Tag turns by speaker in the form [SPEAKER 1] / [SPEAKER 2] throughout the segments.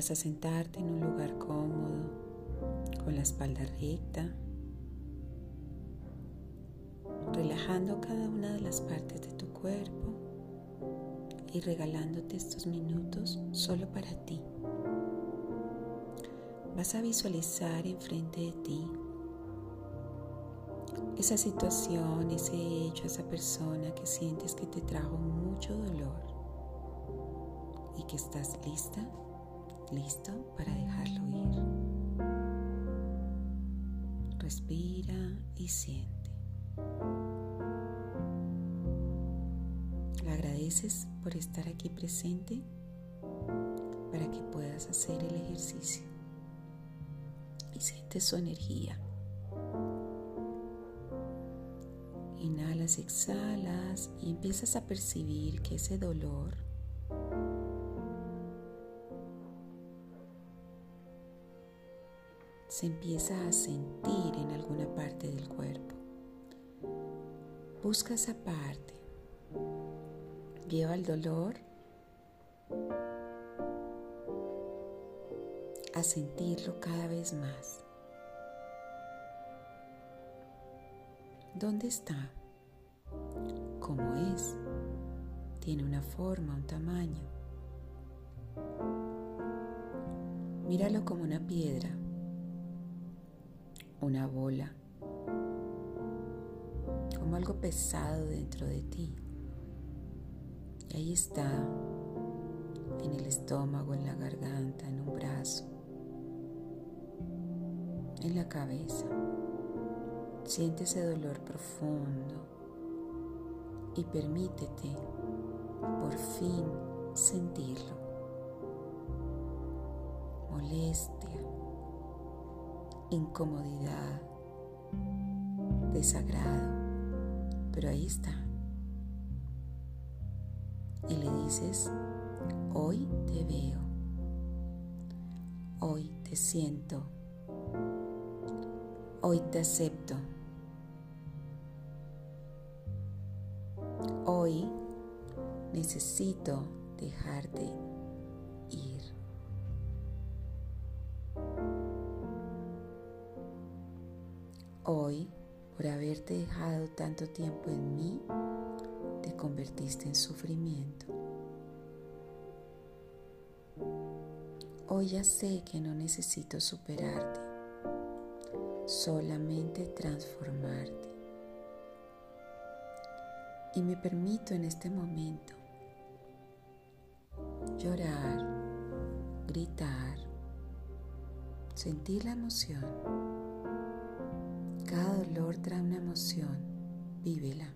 [SPEAKER 1] Vas a sentarte en un lugar cómodo, con la espalda recta, relajando cada una de las partes de tu cuerpo y regalándote estos minutos solo para ti. Vas a visualizar enfrente de ti esa situación, ese hecho, esa persona que sientes que te trajo mucho dolor y que estás lista, listo para dejarlo ir. Respira y siente. Le agradeces por estar aquí presente para que puedas hacer el ejercicio y sientes su energía. Inhalas, exhalas y empiezas a percibir que ese dolor se empieza a sentir en alguna parte del cuerpo. Busca esa parte. Lleva el dolor a sentirlo cada vez más. ¿Dónde está? ¿Cómo es? ¿Tiene una forma, un tamaño? Míralo como una piedra, una bola, como algo pesado dentro de ti. Y ahí está, en el estómago, en la garganta, en un brazo, en la cabeza. Siente ese dolor profundo y permítete por fin sentirlo. Molestia, incomodidad, desagrado, pero ahí está. Y le dices, hoy te veo, hoy te siento, hoy te acepto. Hoy necesito dejarte ir. Hoy, por haberte dejado tanto tiempo en mí, te convertiste en sufrimiento. Hoy ya sé que no necesito superarte, solamente transformarte y me permito en este momento llorar, gritar, sentir la emoción. Cada dolor trae una emoción, vívela,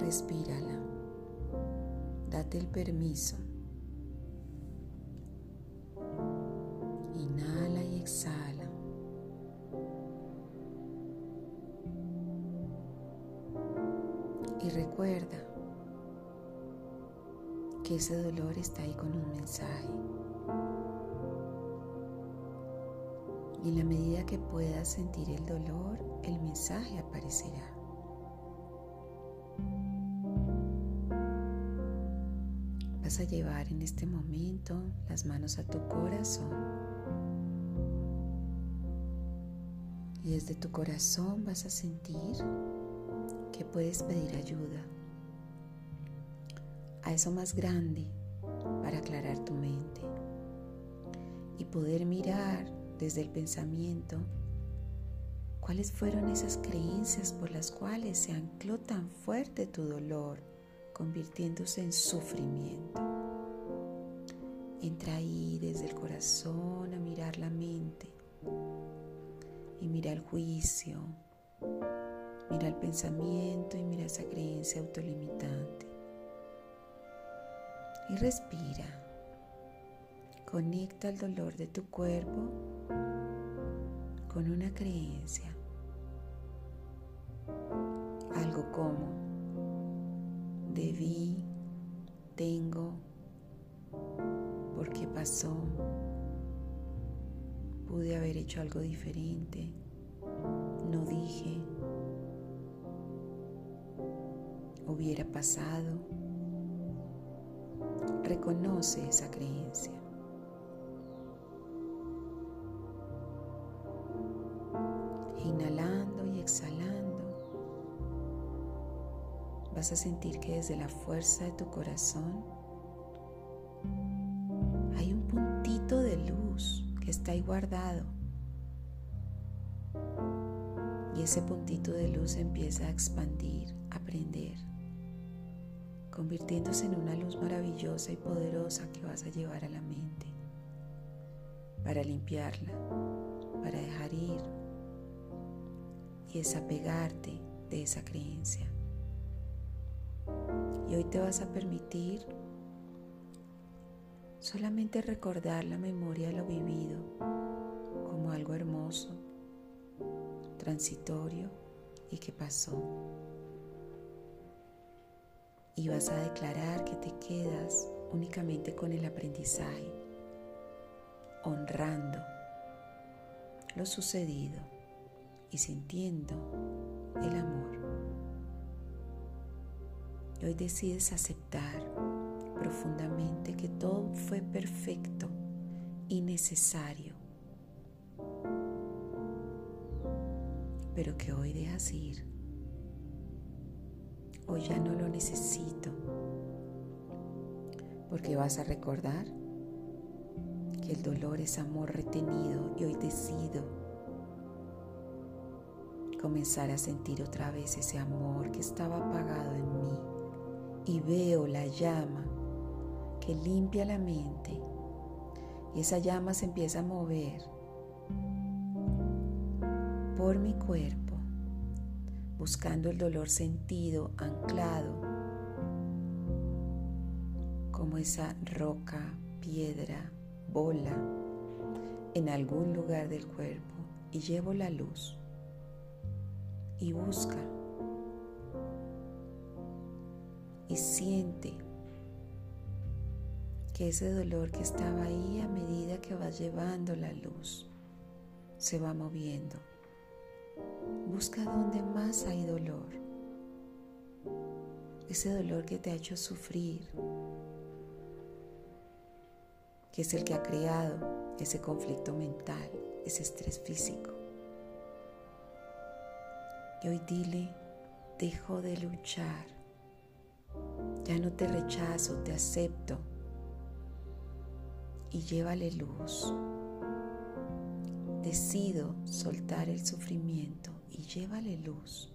[SPEAKER 1] respírala, date el permiso. Inhala y exhala. Y recuerda que ese dolor está ahí con un mensaje. Y en la medida que puedas sentir el dolor, el mensaje aparecerá. Vas a llevar en este momento las manos a tu corazón. Y desde tu corazón vas a sentir que puedes pedir ayuda a eso más grande para aclarar tu mente y poder mirar desde el pensamiento cuáles fueron esas creencias por las cuales se ancló tan fuerte tu dolor, convirtiéndose en sufrimiento. Entra ahí desde el corazón a mirar la mente y mira el juicio, Mira el pensamiento y mira esa creencia autolimitante. Y respira. Conecta el dolor de tu cuerpo con una creencia. Algo como debí, tengo, porque pasó, pude haber hecho algo diferente, no dije, hubiera pasado. Reconoce esa creencia vas a sentir que desde la fuerza de tu corazón hay un puntito de luz que está ahí guardado. Y ese puntito de luz empieza a expandir, a prender, convirtiéndose en una luz maravillosa y poderosa que vas a llevar a la mente para limpiarla, para dejar ir y desapegarte de esa creencia. Y hoy te vas a permitir solamente recordar la memoria de lo vivido como algo hermoso, transitorio y que pasó. Y vas a declarar que te quedas únicamente con el aprendizaje honrando lo sucedido y sintiendo el amor. Y hoy decides aceptar profundamente que todo fue perfecto y necesario, pero que hoy dejas ir. Hoy ya no lo necesito, porque vas a recordar el dolor es amor retenido y hoy decido comenzar a sentir otra vez ese amor que estaba apagado en mí y veo la llama que limpia la mente. Y esa llama se empieza a mover por mi cuerpo buscando el dolor sentido anclado como esa roca, piedra bola en algún lugar del cuerpo. Y llevo la luz y busca y siente que ese dolor que estaba ahí a medida que vas llevando la luz se va moviendo. Busca donde más hay dolor. Ese dolor que te ha hecho sufrir, que es el que ha creado ese conflicto mental, ese estrés físico. Y hoy dile, dejo de luchar, ya no te rechazo, te acepto y llévale luz. Decido soltar el sufrimiento y llévale luz.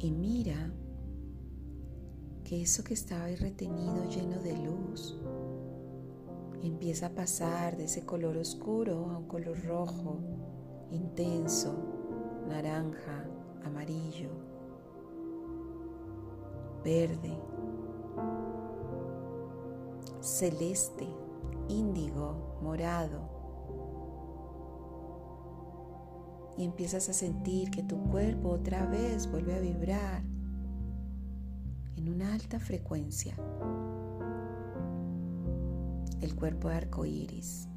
[SPEAKER 1] Y mira eso que estaba ahí retenido lleno de luz empieza a pasar de ese color oscuro a un color rojo, intenso, naranja, amarillo, verde, celeste, índigo, morado. Y empiezas a sentir que tu cuerpo otra vez vuelve a vibrar en una alta frecuencia. El cuerpo de arco iris,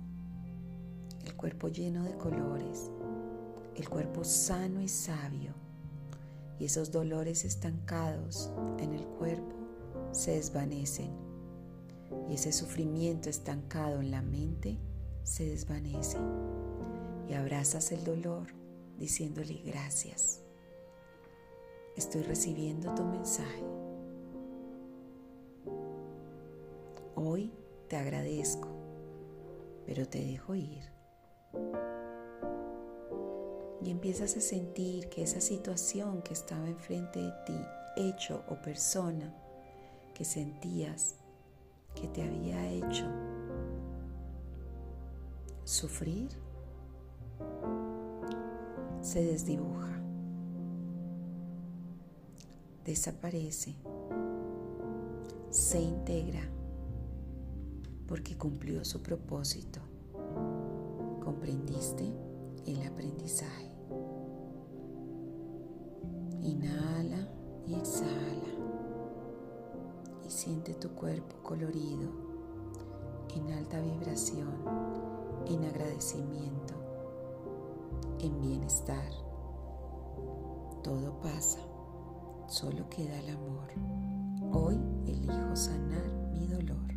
[SPEAKER 1] el cuerpo lleno de colores, el cuerpo sano y sabio, y esos dolores estancados en el cuerpo se desvanecen, y ese sufrimiento estancado en la mente se desvanece, y abrazas el dolor diciéndole gracias. Estoy recibiendo tu mensaje. Hoy te agradezco, pero te dejo ir. Y empiezas a sentir que esa situación que estaba enfrente de ti, hecho o persona que sentías que te había hecho sufrir, se desdibuja, desaparece, se integra porque cumplió su propósito. ¿Comprendiste el aprendizaje? Inhala y exhala y siente tu cuerpo colorido en alta vibración, en agradecimiento, en bienestar. Todo pasa, solo queda el amor. Hoy elijo sanar mi dolor.